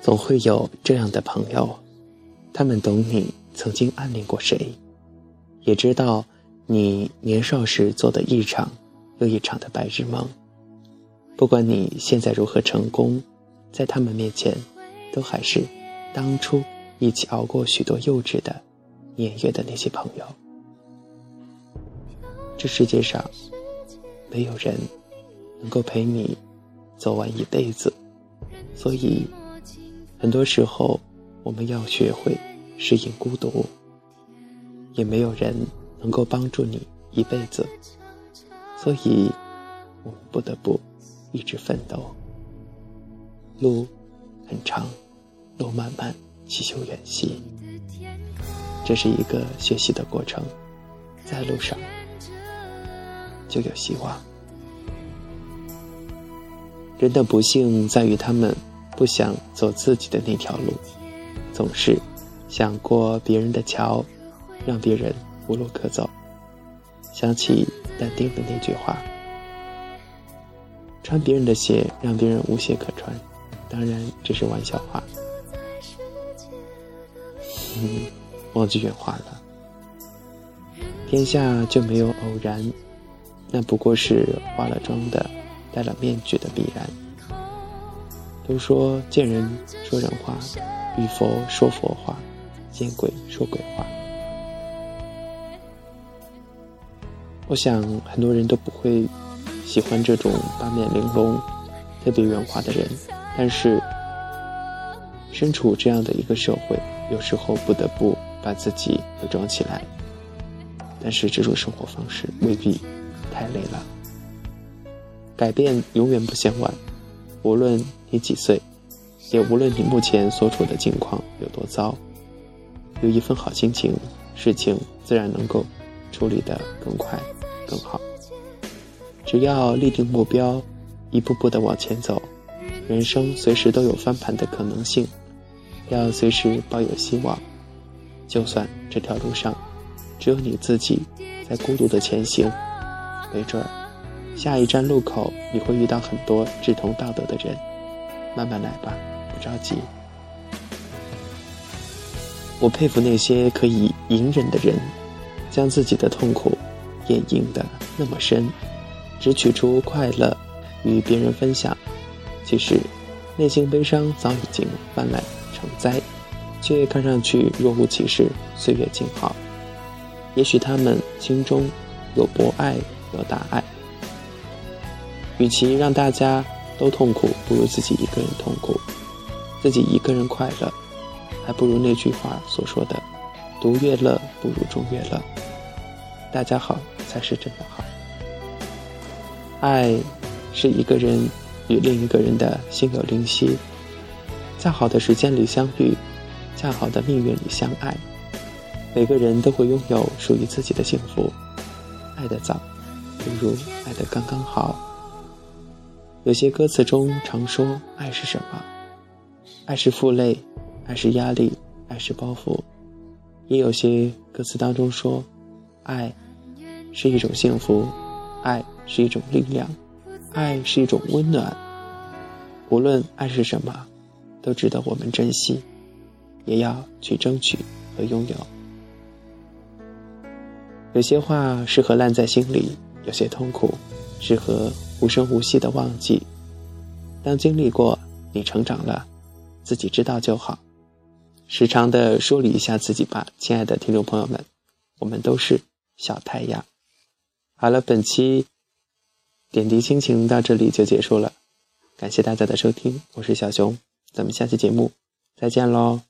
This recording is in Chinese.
总会有这样的朋友，他们懂你曾经暗恋过谁，也知道你年少时做的一场又一场的白日梦。不管你现在如何成功，在他们面前，都还是当初一起熬过许多幼稚的年月的那些朋友。这世界上，没有人能够陪你走完一辈子，所以很多时候我们要学会适应孤独。也没有人能够帮助你一辈子，所以我们不得不一直奋斗。路很长，路漫漫其修远兮，这是一个学习的过程，在路上。就有希望。人的不幸在于他们不想走自己的那条路，总是想过别人的桥，让别人无路可走。想起但丁的那句话：“穿别人的鞋，让别人无鞋可穿。”当然这是玩笑话。嗯，忘记原话了。天下就没有偶然。那不过是化了妆的、戴了面具的必然。都说见人说人话，遇佛说佛话，见鬼说鬼话。我想很多人都不会喜欢这种八面玲珑、特别圆滑的人，但是身处这样的一个社会，有时候不得不把自己伪装起来。但是这种生活方式未必。太累了，改变永远不嫌晚。无论你几岁，也无论你目前所处的境况有多糟，有一份好心情，事情自然能够处理得更快、更好。只要立定目标，一步步的往前走，人生随时都有翻盘的可能性。要随时抱有希望，就算这条路上只有你自己在孤独的前行。没准儿，下一站路口你会遇到很多志同道德的人，慢慢来吧，不着急。我佩服那些可以隐忍的人，将自己的痛苦掩映得那么深，只取出快乐与别人分享。其实，内心悲伤早已经泛滥成灾，却看上去若无其事，岁月静好。也许他们心中有博爱。有大爱，与其让大家都痛苦，不如自己一个人痛苦；自己一个人快乐，还不如那句话所说的“独乐乐不如众乐乐”。大家好才是真的好。爱是一个人与另一个人的心有灵犀，在好的时间里相遇，恰好的命运里相爱。每个人都会拥有属于自己的幸福。爱的早。不如爱得刚刚好。有些歌词中常说爱是什么？爱是负累，爱是压力，爱是包袱。也有些歌词当中说，爱是一种幸福，爱是一种力量，爱是一种温暖。无论爱是什么，都值得我们珍惜，也要去争取和拥有。有些话适合烂在心里。有些痛苦，适合无声无息的忘记。当经历过，你成长了，自己知道就好。时常的梳理一下自己吧，亲爱的听众朋友们，我们都是小太阳。好了，本期点滴心情到这里就结束了，感谢大家的收听，我是小熊，咱们下期节目再见喽。